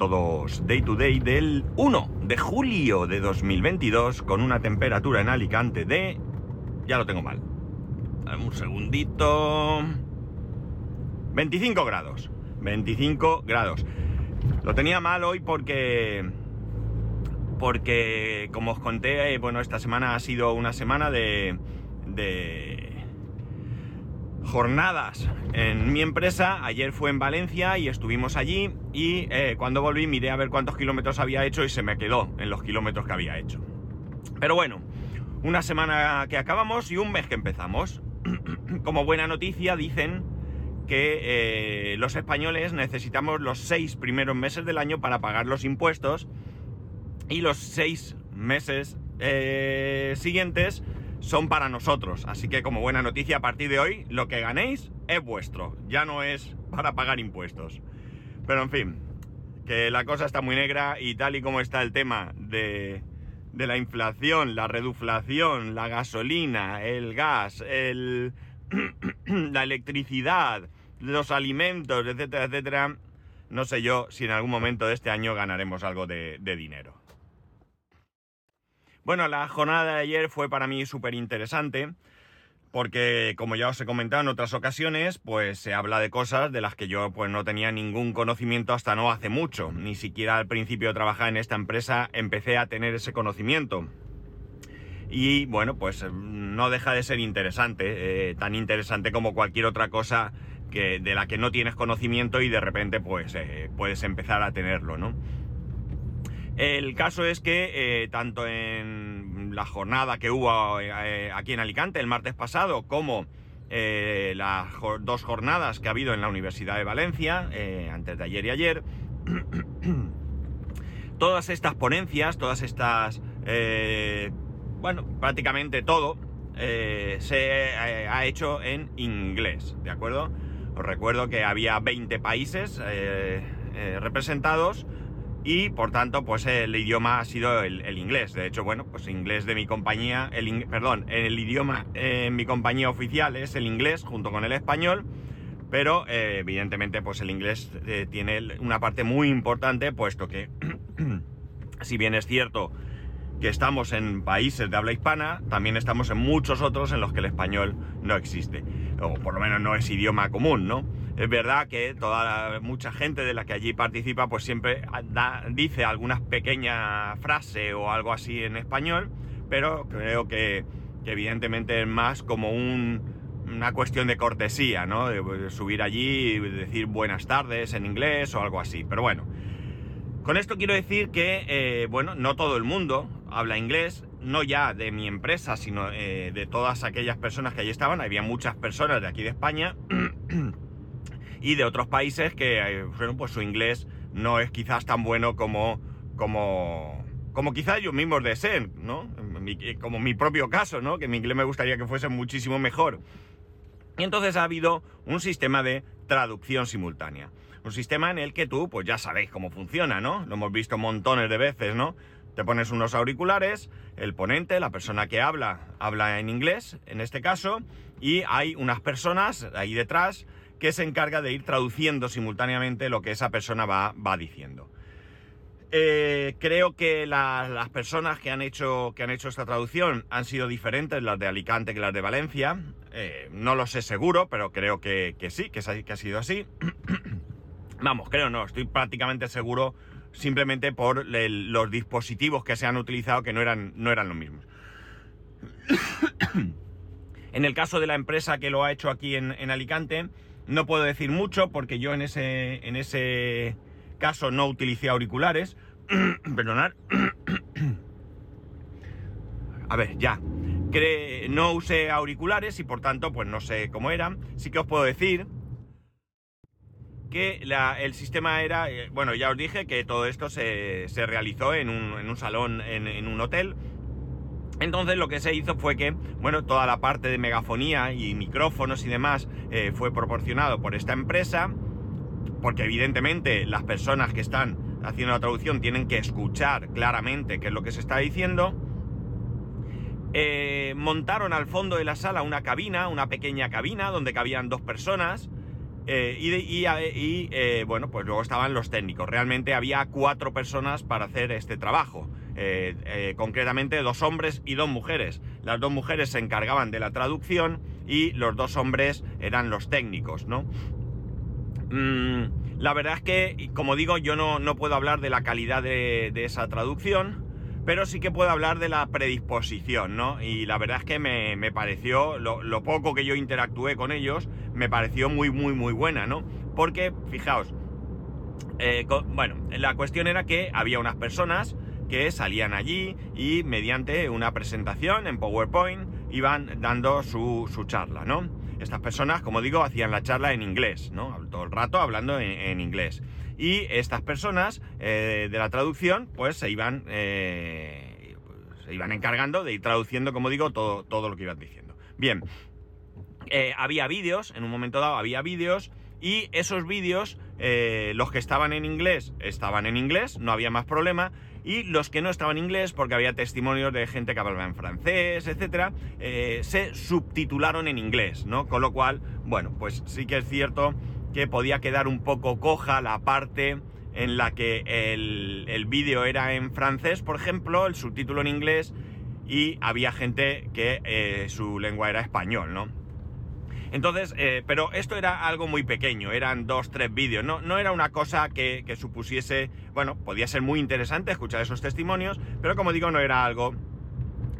todos. Day to day del 1 de julio de 2022 con una temperatura en Alicante de... Ya lo tengo mal. Dame un segundito. 25 grados. 25 grados. Lo tenía mal hoy porque... Porque, como os conté, eh, bueno, esta semana ha sido una semana de... de jornadas en mi empresa. Ayer fue en Valencia y estuvimos allí y eh, cuando volví miré a ver cuántos kilómetros había hecho y se me quedó en los kilómetros que había hecho. Pero bueno, una semana que acabamos y un mes que empezamos. Como buena noticia dicen que eh, los españoles necesitamos los seis primeros meses del año para pagar los impuestos y los seis meses eh, siguientes son para nosotros. Así que como buena noticia a partir de hoy, lo que ganéis es vuestro, ya no es para pagar impuestos. Pero en fin, que la cosa está muy negra y tal y como está el tema de, de la inflación, la reduflación, la gasolina, el gas, el, la electricidad, los alimentos, etcétera, etcétera, no sé yo si en algún momento de este año ganaremos algo de, de dinero. Bueno, la jornada de ayer fue para mí súper interesante porque, como ya os he comentado en otras ocasiones, pues se habla de cosas de las que yo pues no tenía ningún conocimiento hasta no hace mucho. Ni siquiera al principio de trabajar en esta empresa empecé a tener ese conocimiento. Y bueno, pues no deja de ser interesante, eh, tan interesante como cualquier otra cosa que, de la que no tienes conocimiento y de repente pues eh, puedes empezar a tenerlo, ¿no? El caso es que eh, tanto en la jornada que hubo eh, aquí en Alicante el martes pasado, como eh, las dos jornadas que ha habido en la Universidad de Valencia, antes de ayer y ayer, todas estas ponencias, todas estas, bueno, prácticamente todo, se ha hecho en inglés, ¿de acuerdo? Os recuerdo que había 20 países representados, y por tanto pues el idioma ha sido el, inglés. De hecho, bueno, pues inglés de mi compañía, el, perdón, el idioma en mi compañía oficial es el inglés junto con el español, pero eh, evidentemente pues el inglés eh, tiene una parte muy importante puesto que si bien es cierto que estamos en países de habla hispana, también estamos en muchos otros en los que el español no existe, o por lo menos no es idioma común, ¿no? Es verdad que toda mucha gente de la que allí participa pues siempre dice alguna pequeña frase o algo así en español, pero creo que, evidentemente es más como una cuestión de cortesía, ¿no? De, pues, subir allí y decir buenas tardes en inglés o algo así. Pero bueno, con esto quiero decir que, eh, bueno, no todo el mundo habla inglés, no ya de mi empresa, sino eh, de todas aquellas personas que allí estaban. Había muchas personas de aquí de España. y de otros países que, eh, bueno, pues su inglés no es quizás tan bueno como, como, como quizás ellos mismos deseen, ¿no? Eh, como mi propio caso, ¿no? Que mi inglés me gustaría que fuese muchísimo mejor. Y entonces ha habido un sistema de traducción simultánea. Un sistema en el que tú, pues ya sabéis cómo funciona, ¿no? Lo hemos visto montones de veces, ¿no? Te pones unos auriculares, el ponente, la persona que habla, habla en inglés, en este caso, y hay unas personas ahí detrás que se encarga de ir traduciendo simultáneamente lo que esa persona va, va diciendo. Eh, creo que las personas que han, hecho, que han hecho esta traducción han sido diferentes las de Alicante que las de Valencia. Eh, no lo sé seguro, pero creo que, sí, que, que ha sido así. Vamos, creo no, estoy prácticamente seguro simplemente por los dispositivos que se han utilizado que no eran, no eran los mismos. en el caso de la empresa que lo ha hecho aquí en, en Alicante, no puedo decir mucho porque yo en ese, en ese caso no utilicé auriculares. Perdonad. A ver, ya. no usé auriculares y por tanto pues no sé cómo eran. Sí que os puedo decir que el sistema era, eh, bueno, ya os dije que todo esto se, realizó en un, salón, en, un hotel. Entonces lo que se hizo fue que, bueno, toda la parte de megafonía y micrófonos y demás eh, fue proporcionado por esta empresa, porque evidentemente las personas que están haciendo la traducción tienen que escuchar claramente qué es lo que se está diciendo. Eh, montaron al fondo de la sala una cabina, una pequeña cabina donde cabían dos personas Eh, y, eh, bueno, pues luego estaban los técnicos. Realmente había cuatro personas para hacer este trabajo. Eh, concretamente dos hombres y dos mujeres. Las dos mujeres se encargaban de la traducción y los dos hombres eran los técnicos, ¿no? Mm, la verdad es que, como digo, yo no, no puedo hablar de la calidad de, esa traducción, pero sí que puedo hablar de la predisposición, ¿no? Y la verdad es que me, pareció, lo, poco que yo interactué con ellos, me pareció muy, muy, muy buena, ¿no? Porque, fijaos, eh, bueno, la cuestión era que había unas personas que salían allí y mediante una presentación en PowerPoint iban dando su, charla, ¿no? Estas personas, como digo, hacían la charla en inglés, ¿no? Todo el rato hablando en, inglés. Y estas personas eh, de la traducción, pues se iban, eh, se iban encargando de ir traduciendo, como digo, todo, todo lo que iban diciendo. Bien, eh, había vídeos, en un momento dado había vídeos, y esos vídeos, los que estaban en inglés, estaban en inglés, no había más problema, y los que no estaban en inglés, porque había testimonios de gente que hablaba en francés, etcétera, eh, se subtitularon en inglés, ¿no? Con lo cual, bueno, pues sí que es cierto que podía quedar un poco coja la parte en la que el, vídeo era en francés, por ejemplo, el subtítulo en inglés, y había gente que eh, su lengua era español, ¿no? Entonces, eh, pero esto era algo muy pequeño, eran dos, tres vídeos, no, no era una cosa que, supusiese, bueno, podía ser muy interesante escuchar esos testimonios, pero como digo, no era algo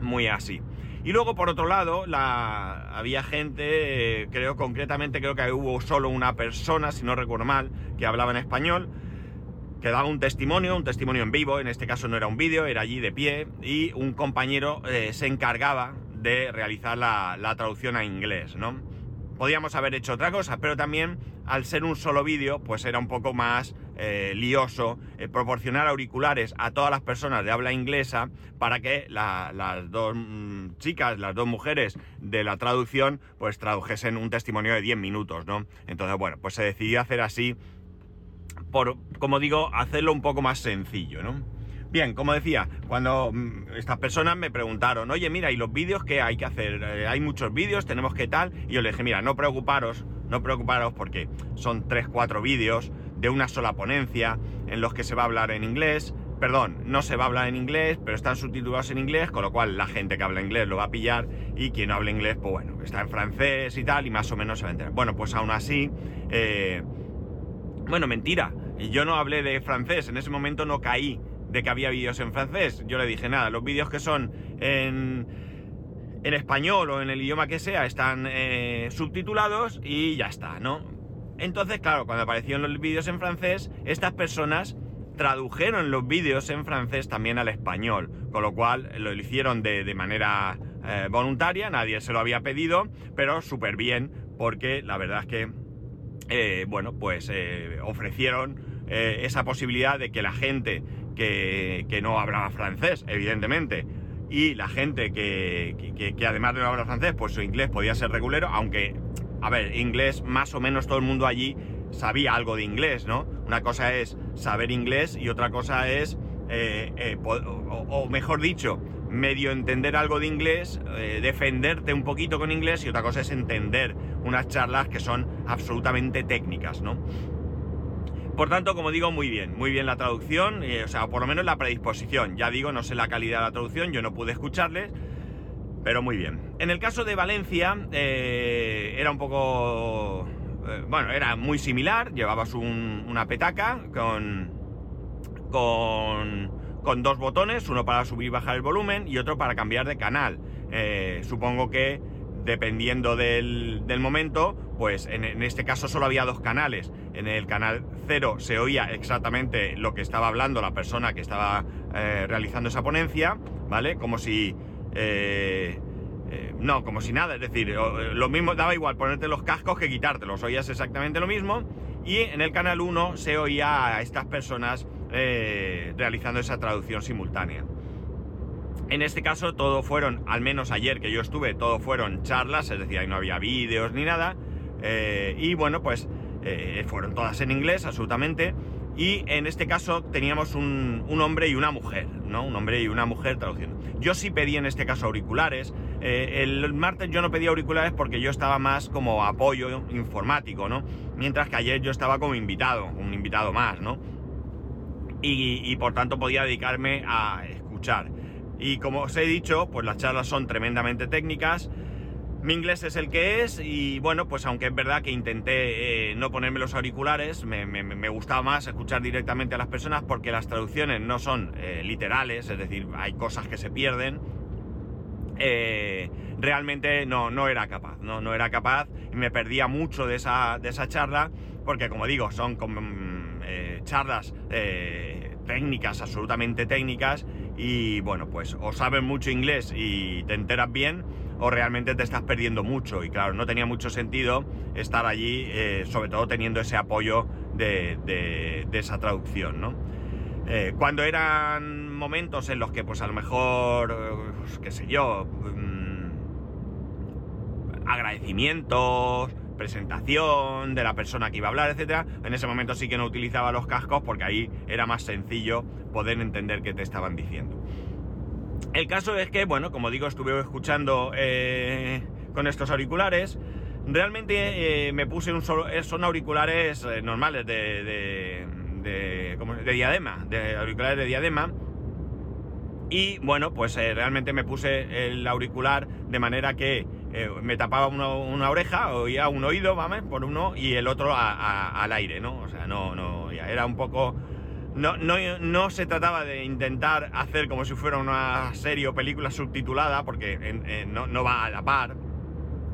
muy así. Y luego, por otro lado, la, había gente, creo concretamente, creo que hubo solo una persona, si no recuerdo mal, que hablaba en español, que daba un testimonio, un testimonio en vivo, en este caso no era un vídeo, era allí de pie, y un compañero eh, se encargaba de realizar la, la traducción a inglés, ¿no? Podíamos haber hecho otra cosa, pero también al ser un solo vídeo, pues era un poco más eh, lioso eh, proporcionar auriculares a todas las personas de habla inglesa para que las dos mm, chicas, las dos mujeres de la traducción, pues tradujesen un testimonio de 10 minutos, ¿no? Entonces, bueno, pues se decidió hacer así, por, como digo, hacerlo un poco más sencillo, ¿no? Bien, como decía, cuando mm, estas personas me preguntaron, oye, mira, ¿y los vídeos qué hay que hacer? Eh, hay muchos vídeos, tenemos que tal. Y yo le dije, mira, no preocuparos, no preocuparos porque son 3-4 vídeos de una sola ponencia en los que se va a hablar en inglés. Perdón, no se va a hablar en inglés, pero están subtitulados en inglés, con lo cual la gente que habla inglés lo va a pillar y quien no habla inglés, pues bueno, está en francés y tal, y más o menos se va a enterar. Bueno, pues aún así, eh, bueno, mentira, yo no hablé de francés, en ese momento no caí de que había vídeos en francés. Yo le dije, nada, los vídeos que son en, en español o en el idioma que sea están eh, subtitulados y ya está, ¿no? Entonces, claro, cuando aparecieron los vídeos en francés, estas personas tradujeron los vídeos en francés también al español, con lo cual lo hicieron de, manera eh, voluntaria, nadie se lo había pedido, pero súper bien, porque la verdad es que, eh, bueno, pues ofrecieron esa posibilidad de que la gente que, no hablaba francés, evidentemente, y la gente que, además de no hablar francés, pues su inglés podía ser regulero, aunque, a ver, inglés más o menos todo el mundo allí sabía algo de inglés, ¿no? Una cosa es saber inglés y otra cosa es, eh, eh, o, mejor dicho, medio entender algo de inglés, eh, defenderte un poquito con inglés y otra cosa es entender unas charlas que son absolutamente técnicas, ¿no? Por tanto, como digo, muy bien, muy bien la traducción, eh, o sea, por lo menos la predisposición. Ya digo, no sé la calidad de la traducción, yo no pude escucharles, pero muy bien. En el caso de Valencia, eh, era un poco... Eh, bueno, era muy similar, llevabas una petaca con, con, con, dos botones, uno para subir y bajar el volumen y otro para cambiar de canal. supongo que dependiendo del, momento, pues en, este caso solo había dos canales. En el canal 0 se oía exactamente lo que estaba hablando la persona que estaba eh, realizando esa ponencia, ¿vale? Como si... Eh, eh, no, como si nada, es decir, lo mismo daba igual ponerte los cascos que quitártelos, oías exactamente lo mismo. Y en el canal 1 se oía a estas personas realizando esa traducción simultánea. En este caso todo fueron, al menos ayer que yo estuve, todo fueron charlas, es decir, ahí no había vídeos ni nada. Eh, y bueno, pues eh, fueron todas en inglés, absolutamente. Y en este caso teníamos un, hombre y una mujer, ¿no? Un hombre y una mujer traduciendo. Yo sí pedí en este caso auriculares. Eh, el martes yo no pedí auriculares porque yo estaba más como apoyo informático, ¿no? Mientras que ayer yo estaba como invitado, un invitado más, ¿no? y por tanto podía dedicarme a escuchar. Y como os he dicho, pues las charlas son tremendamente técnicas. Mi inglés es el que es y bueno, pues aunque es verdad que intenté eh, no ponerme los auriculares, me, gustaba más escuchar directamente a las personas porque las traducciones no son eh, literales, es decir, hay cosas que se pierden. Eh, realmente no, no era capaz, no, no era capaz y me perdía mucho de esa, de esa charla porque como digo, son como, charlas técnicas, absolutamente técnicas y bueno, pues o sabes mucho inglés y te enteras bien o realmente te estás perdiendo mucho. Y claro, no tenía mucho sentido estar allí, eh, sobre todo teniendo ese apoyo de, esa traducción, ¿no? Eh, cuando eran momentos en los que, pues a lo mejor, pues, qué sé yo, mm, agradecimientos, presentación de la persona que iba a hablar, etcétera, en ese momento sí que no utilizaba los cascos porque ahí era más sencillo poder entender qué te estaban diciendo. El caso es que, bueno, como digo, estuve escuchando eh, con estos auriculares. Realmente eh, me puse un solo. Eh, son auriculares normales de. de, de, diadema. De auriculares de diadema. Y bueno, pues realmente me puse el auricular de manera que me tapaba una oreja, oía un oído, ¿vale? Por uno y el otro al aire, ¿no? O sea, no, no, ya era un poco no, no, se trataba de intentar hacer como si fuera una serie o película subtitulada, porque no, va a la par,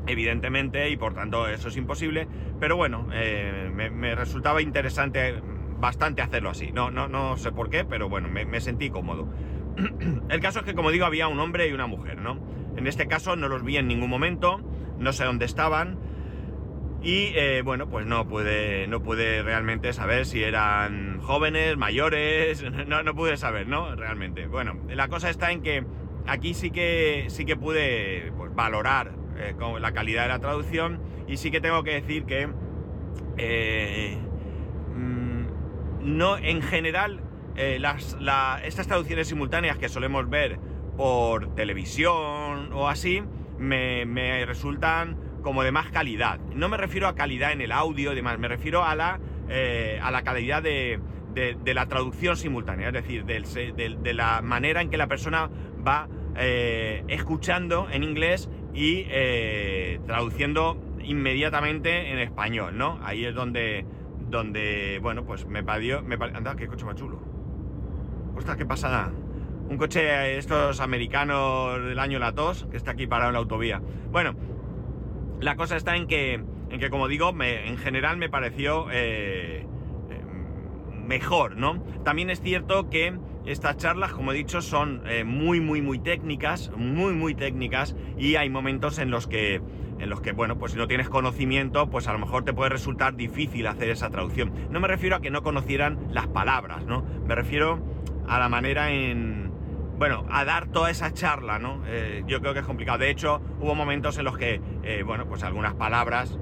evidentemente, y por tanto eso es imposible. Pero bueno, eh, me, resultaba interesante bastante hacerlo así. No, no, no sé por qué, pero bueno, me, me sentí cómodo. El caso es que, como digo, había un hombre y una mujer, ¿no? En este caso no los vi en ningún momento, no sé dónde estaban. Y eh, bueno, pues no pude, no pude realmente saber si eran jóvenes, mayores, no, no pude saber, ¿no? Realmente. Bueno, la cosa está en que aquí sí que, sí que pude pues, valorar eh, la calidad de la traducción y sí que tengo que decir que eh, mm, no, en general, las, estas traducciones simultáneas que solemos ver por televisión o así, me, me resultan como de más calidad. No me refiero a calidad en el audio y demás, me refiero a la, eh, a la calidad de, la traducción simultánea, es decir, de, la manera en que la persona va eh, escuchando en inglés y eh, traduciendo inmediatamente en español, ¿no? Ahí es donde, donde bueno, pues me parió, me anda, qué coche más chulo. Ostras, qué pasada. Un coche estos americanos del año Latos, que está aquí parado en la autovía. Bueno, la cosa está en que, en que como digo, en general me pareció eh, eh, mejor, ¿no? También es cierto que estas charlas, como he dicho, son eh, muy, muy, muy técnicas, muy, muy técnicas, y hay momentos en los que, en los que, bueno, pues si no tienes conocimiento, pues a lo mejor te puede resultar difícil hacer esa traducción. No me refiero a que no conocieran las palabras, ¿no? Me refiero a la manera en, bueno, a dar toda esa charla, ¿no? Eh, yo creo que es complicado. De hecho, hubo momentos en los que, eh, bueno, pues algunas palabras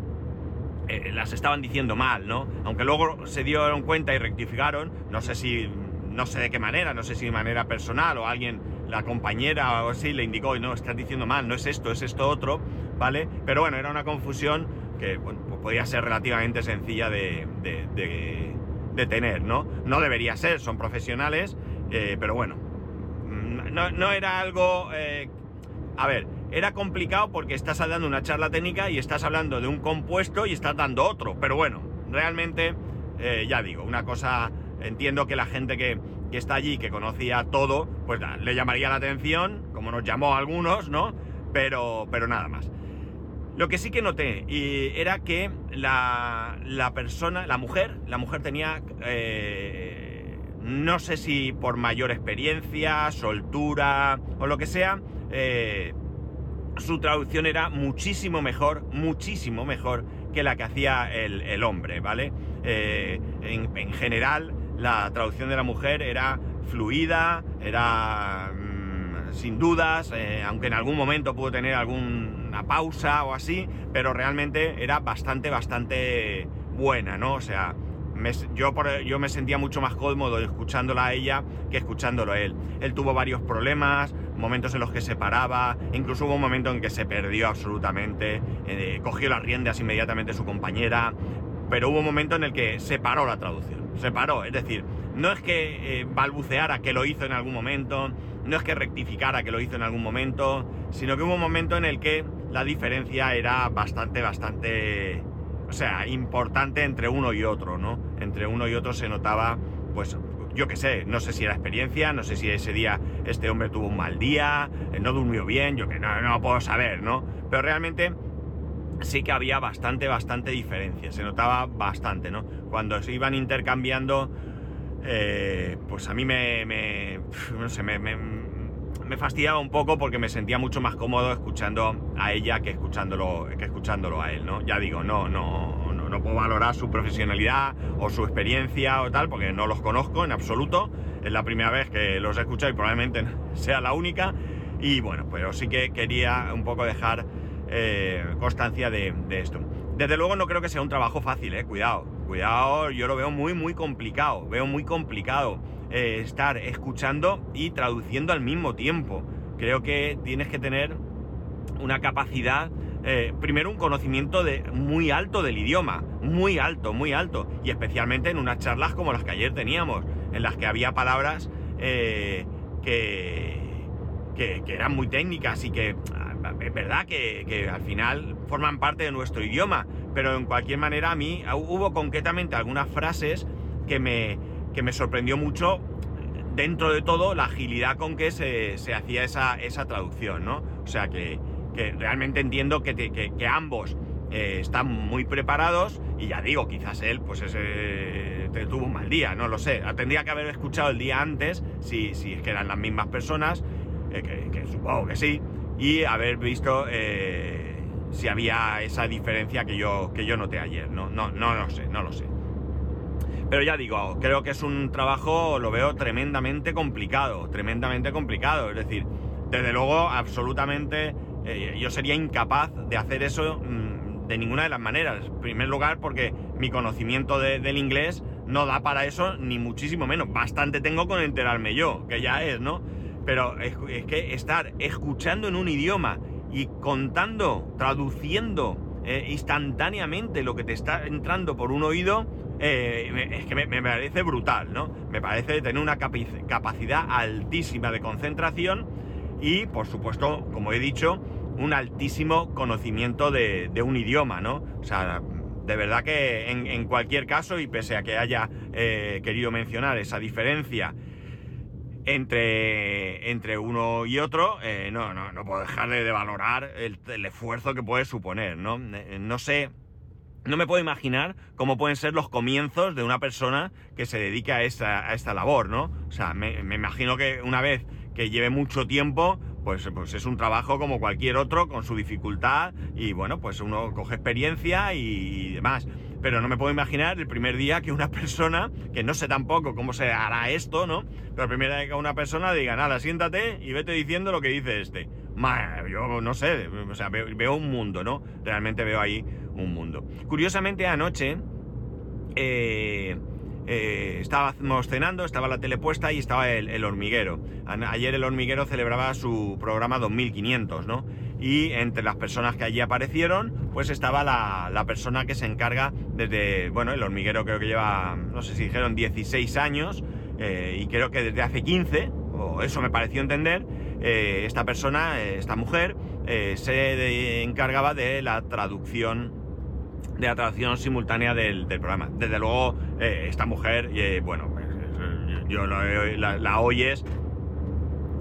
eh, las estaban diciendo mal, ¿no? Aunque luego se dieron cuenta y rectificaron, no sé si, no sé de qué manera, no sé si de manera personal o alguien, la compañera o así, le indicó, no, estás diciendo mal, no es esto, es esto otro, ¿vale? Pero bueno, era una confusión que, bueno, pues podía ser relativamente sencilla de, de, tener, ¿no? No debería ser, son profesionales, pero bueno, no, era algo... Eh, a ver, era complicado porque estás dando una charla técnica y estás hablando de un compuesto y estás dando otro. Pero bueno, realmente, eh, ya digo, una cosa, entiendo que la gente que, está allí, que conocía todo, pues le llamaría la atención, como nos llamó a algunos, ¿no? Pero, pero nada más. Lo que sí que noté y era que la, la persona, la mujer, la mujer tenía eh, no sé si por mayor experiencia, soltura o lo que sea, eh, su traducción era muchísimo mejor, muchísimo mejor que la que hacía el, hombre, ¿vale? Eh, en, general, la traducción de la mujer era fluida, era mm, sin dudas, eh, aunque en algún momento pudo tener alguna pausa o así, pero realmente era bastante, bastante buena, ¿no? O sea, yo, yo me sentía mucho más cómodo escuchándola a ella que escuchándolo a él. Él tuvo varios problemas, momentos en los que se paraba, incluso hubo un momento en que se perdió absolutamente, eh, cogió las riendas inmediatamente su compañera, pero hubo un momento en el que se paró la traducción, se paró, es decir, no es que eh, balbuceara que lo hizo en algún momento, no es que rectificara que lo hizo en algún momento, sino que hubo un momento en el que la diferencia era bastante, bastante, o sea, importante entre uno y otro, ¿no? Entre uno y otro se notaba, pues, yo qué sé, no sé si era experiencia, no sé si ese día este hombre tuvo un mal día, eh, no durmió bien, yo que no, no puedo saber, ¿no? Pero realmente sí que había bastante, bastante diferencia, se notaba bastante, ¿no? Cuando se iban intercambiando, eh, pues a mí me, no sé, me, me, fastidiaba un poco porque me sentía mucho más cómodo escuchando a ella que escuchándolo, que escuchándolo a él, ¿no? Ya digo, no, no, no, no puedo valorar su profesionalidad o su experiencia o tal, porque no los conozco en absoluto, es la primera vez que los he escuchado y probablemente sea la única, y bueno, pero sí que quería un poco dejar eh, constancia de, esto. Desde luego no creo que sea un trabajo fácil, eh, cuidado, cuidado, yo lo veo muy muy complicado, veo muy complicado eh, estar escuchando y traduciendo al mismo tiempo. Creo que tienes que tener una capacidad, primero un conocimiento de, muy alto del idioma, muy alto, muy alto, y especialmente en unas charlas como las que ayer teníamos, en las que había palabras que, que, que, eran muy técnicas y que es verdad que, al final forman parte de nuestro idioma, pero en cualquier manera a mí hubo concretamente algunas frases que me, que me sorprendió mucho dentro de todo la agilidad con que se, hacía esa, esa, traducción, ¿no? O sea que, realmente entiendo que, ambos eh, están muy preparados y ya digo, quizás él pues ese, tuvo un mal día, no lo sé. Tendría que haber escuchado el día antes, si, si es que eran las mismas personas, eh, que supongo que sí, y haber visto eh, si había esa diferencia que yo, que yo noté ayer. No, no, no lo sé, no lo sé. Pero ya digo, creo que es un trabajo, lo veo tremendamente complicado, tremendamente complicado. Es decir, desde luego, absolutamente, eh, yo sería incapaz de hacer eso mm, de ninguna de las maneras. En primer lugar, porque mi conocimiento del inglés no da para eso, ni muchísimo menos. Bastante tengo con enterarme yo, que ya es, ¿no? Pero es, que estar escuchando en un idioma y contando, traduciendo eh, instantáneamente lo que te está entrando por un oído, eh, es que me, parece brutal, ¿no? Me parece tener una capacidad altísima de concentración y, por supuesto, como he dicho, un altísimo conocimiento de, un idioma, ¿no? O sea, de verdad que en, cualquier caso, y pese a que haya eh, querido mencionar esa diferencia entre, entre uno y otro, eh, no, no, no puedo dejar de, valorar el, esfuerzo que puede suponer, ¿no? No sé, no me puedo imaginar cómo pueden ser los comienzos de una persona que se dedica a esta, a esta labor, ¿no? O sea, me, imagino que una vez que lleve mucho tiempo, pues, pues es un trabajo como cualquier otro, con su dificultad, y bueno, pues uno coge experiencia y demás pero no me puedo imaginar el primer día que una persona, que no sé tampoco cómo se hará esto, ¿no? Pero el primer día que una persona diga, nada, siéntate y vete diciendo lo que dice este. yo no sé, o sea, veo, un mundo, ¿no? Realmente veo ahí un mundo. Curiosamente anoche... Eh, eh, estábamos cenando, estaba la tele puesta y estaba el, hormiguero. Ayer el hormiguero celebraba su programa 2500, ¿no? Y entre las personas que allí aparecieron, pues estaba la, persona que se encarga desde, bueno, el hormiguero creo que lleva, no sé si dijeron 16 años, eh, y creo que desde hace 15, o eso me pareció entender, esta persona, esta mujer, se encargaba de la traducción de la traducción simultánea del, programa. Desde luego, eh, esta mujer, eh, bueno, pues, yo la, oyes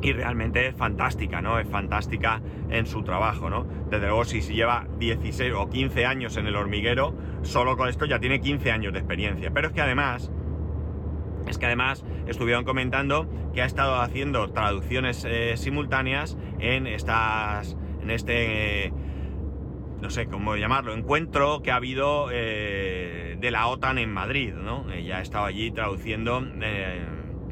y realmente es fantástica, ¿no? Es fantástica en su trabajo, ¿no? Desde luego, si, lleva 16 o 15 años en el hormiguero, solo con esto ya tiene 15 años de experiencia. Pero es que además, es que además estuvieron comentando que ha estado haciendo traducciones eh, simultáneas en estas, en este no sé cómo llamarlo, encuentro que ha habido eh, de la OTAN en Madrid, ¿no? Ella ha estado allí traduciendo eh,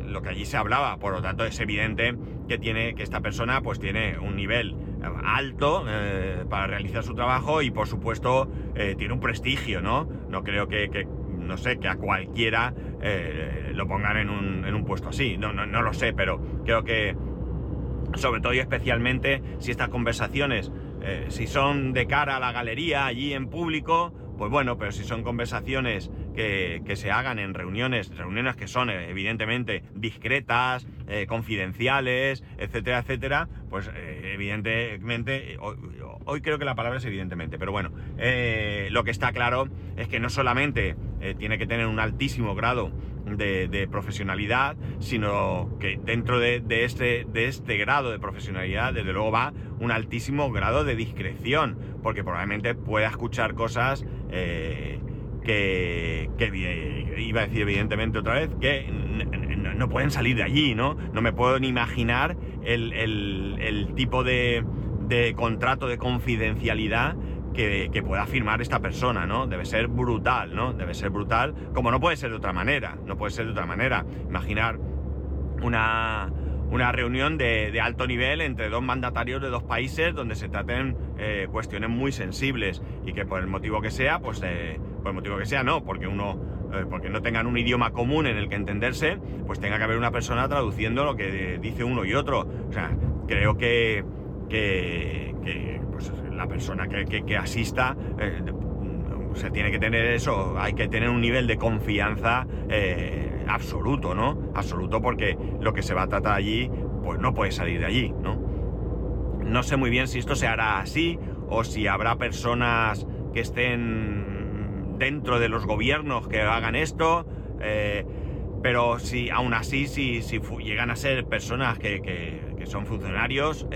lo que allí se hablaba, por lo tanto es evidente que tiene que esta persona pues tiene un nivel alto eh, para realizar su trabajo y por supuesto tiene un prestigio, ¿no? No creo que, no sé, que a cualquiera lo pongan en un, en un puesto así. No, no, no lo sé, pero creo que sobre todo y especialmente si estas conversaciones, eh, si son de cara a la galería, allí en público, pues bueno, pero si son conversaciones que, se hagan en reuniones, reuniones que son eh, evidentemente discretas, eh, confidenciales, etcétera, etcétera, pues evidentemente, hoy, creo que la palabra es evidentemente, pero bueno, lo que está claro es que no solamente tiene que tener un altísimo grado de, profesionalidad, sino que dentro de, este, de este grado de profesionalidad, desde luego va un altísimo grado de discreción, porque probablemente pueda escuchar cosas eh, que, iba a decir evidentemente otra vez, que no pueden salir de allí, ¿no? No me puedo ni imaginar el, tipo de, de contrato de confidencialidad que, pueda firmar esta persona, ¿no? Debe ser brutal, ¿no? Debe ser brutal, como no puede ser de otra manera, no puede ser de otra manera. Imaginar una, una reunión de, alto nivel entre dos mandatarios de dos países donde se traten eh, cuestiones muy sensibles y que por el motivo que sea, pues eh, por el motivo que sea, no, porque uno, eh, porque no tengan un idioma común en el que entenderse, pues tenga que haber una persona traduciendo lo que dice uno y otro. O sea, creo que, que, que la persona que, asista eh, se tiene que tener eso, hay que tener un nivel de confianza eh, absoluto, ¿no? Absoluto porque lo que se va a tratar allí, pues no puede salir de allí, ¿no? No sé muy bien si esto se hará así o si habrá personas que estén dentro de los gobiernos que hagan esto, eh, pero si aún así, si, si llegan a ser personas que, que son funcionarios,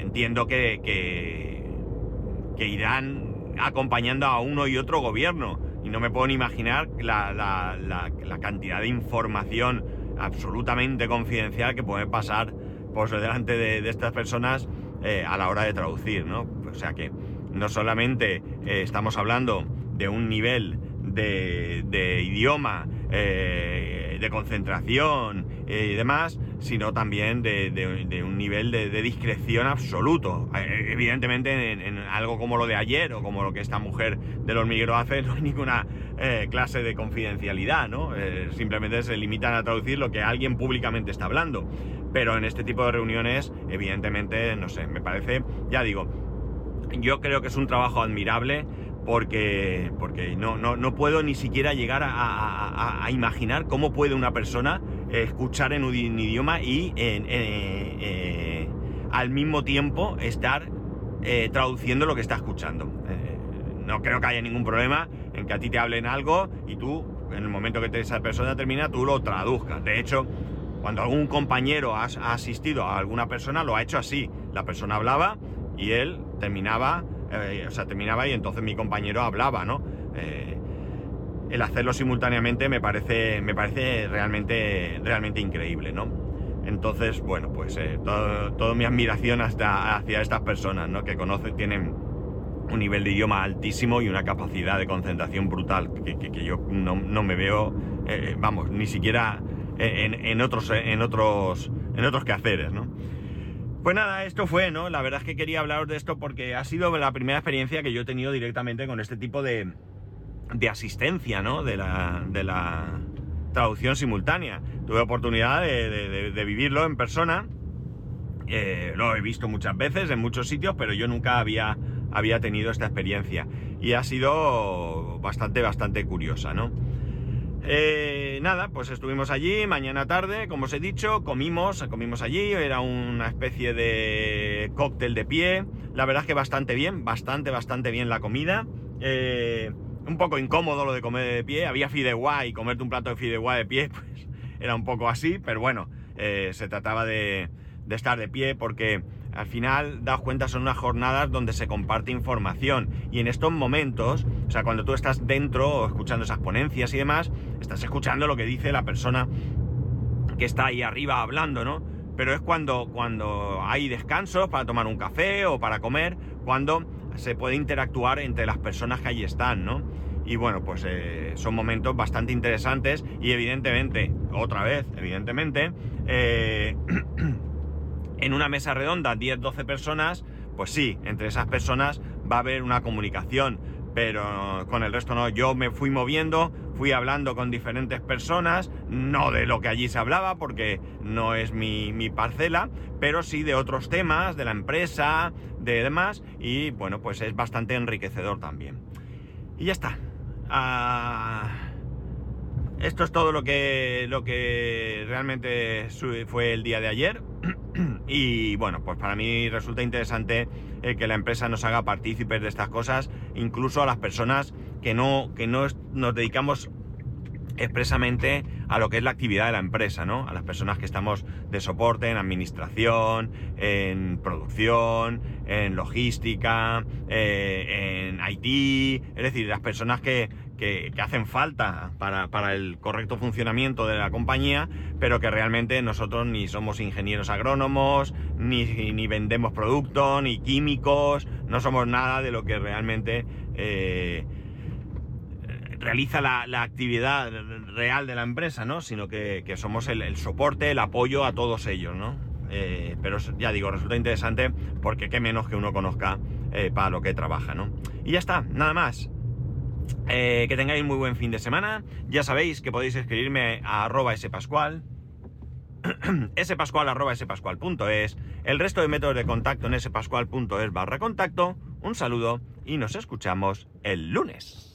entiendo que, que, irán acompañando a uno y otro gobierno. Y no me puedo ni imaginar la, la, cantidad de información absolutamente confidencial que puede pasar por delante de, estas personas eh, a la hora de traducir, ¿no? O sea que no solamente eh, estamos hablando de un nivel de, de idioma, eh, de concentración y demás, sino también de, un nivel de, discreción absoluto. Eh, evidentemente en, algo como lo de ayer o como lo que esta mujer del hormiguero hace no hay ninguna eh, clase de confidencialidad, ¿no? Eh, simplemente se limitan a traducir lo que alguien públicamente está hablando. Pero en este tipo de reuniones, evidentemente, no sé, me parece, ya digo, yo creo que es un trabajo admirable porque, porque no, no, puedo ni siquiera llegar a, imaginar cómo puede una persona escuchar en un idioma y eh, al mismo tiempo estar eh, traduciendo lo que está escuchando. Eh, no creo que haya ningún problema en que a ti te hablen algo y tú, en el momento que esa persona termina, tú lo traduzcas. De hecho, cuando algún compañero ha asistido a alguna persona, lo ha hecho así. La persona hablaba y él terminaba eh, o sea, terminaba y entonces mi compañero hablaba, ¿no? Eh, el hacerlo simultáneamente me parece, me parece realmente, realmente increíble, ¿no? Entonces, bueno, pues eh, toda mi admiración hacia estas personas, ¿no? Que conocen, tienen un nivel de idioma altísimo y una capacidad de concentración brutal que, yo no, me veo, vamos, ni siquiera en, en, otros, en, otros, en otros quehaceres, ¿no? Pues nada, esto fue, ¿no? La verdad es que quería hablaros de esto porque ha sido la primera experiencia que yo he tenido directamente con este tipo de, de asistencia, ¿no? De la, de la traducción simultánea. Tuve oportunidad de, vivirlo en persona. Eh, lo he visto muchas veces en muchos sitios, pero yo nunca había, había tenido esta experiencia. Y ha sido bastante, bastante curiosa, ¿no? Eh, nada, pues estuvimos allí mañana tarde, como os he dicho, comimos, comimos allí, era una especie de cóctel de pie, la verdad es que bastante bien, bastante, bastante bien la comida. Eh, un poco incómodo lo de comer de pie, había fideuá y comerte un plato de fideuá de pie, pues era un poco así, pero bueno, eh, se trataba de, de estar de pie porque al final, daos cuenta, son unas jornadas donde se comparte información. Y en estos momentos, o sea, cuando tú estás dentro, escuchando esas ponencias y demás, estás escuchando lo que dice la persona que está ahí arriba hablando, ¿no? Pero es cuando, cuando hay descansos para tomar un café o para comer, cuando se puede interactuar entre las personas que allí están, ¿no? Y bueno, pues eh, son momentos bastante interesantes y evidentemente, otra vez, evidentemente, eh, en una mesa redonda 10-12 personas, pues sí, entre esas personas va a haber una comunicación, pero con el resto no. Yo me fui moviendo, fui hablando con diferentes personas, no de lo que allí se hablaba, porque no es mi, parcela, pero sí de otros temas, de la empresa, de demás, y bueno, pues es bastante enriquecedor también. Y ya está. Ah, esto es todo lo que, lo que realmente fue el día de ayer. y bueno, pues para mí resulta interesante eh, que la empresa nos haga partícipes de estas cosas, incluso a las personas que no, que no nos dedicamos expresamente a lo que es la actividad de la empresa, ¿no? A las personas que estamos de soporte en administración, en producción, en logística, eh, en IT, es decir, las personas que, que, hacen falta para, el correcto funcionamiento de la compañía, pero que realmente nosotros ni somos ingenieros agrónomos, ni, vendemos productos, ni químicos, no somos nada de lo que realmente eh, realiza la, actividad real de la empresa, ¿no? Sino que, somos el, soporte, el apoyo a todos ellos, ¿no? Eh, pero ya digo, resulta interesante porque qué menos que uno conozca eh, para lo que trabaja, ¿no? Y ya está, nada más. Eh, que tengáis muy buen fin de semana. Ya sabéis que podéis escribirme a arroba spascual, spascual arroba spascual.es, el resto de métodos de contacto en spascual.es barra contacto. Un saludo y nos escuchamos el lunes.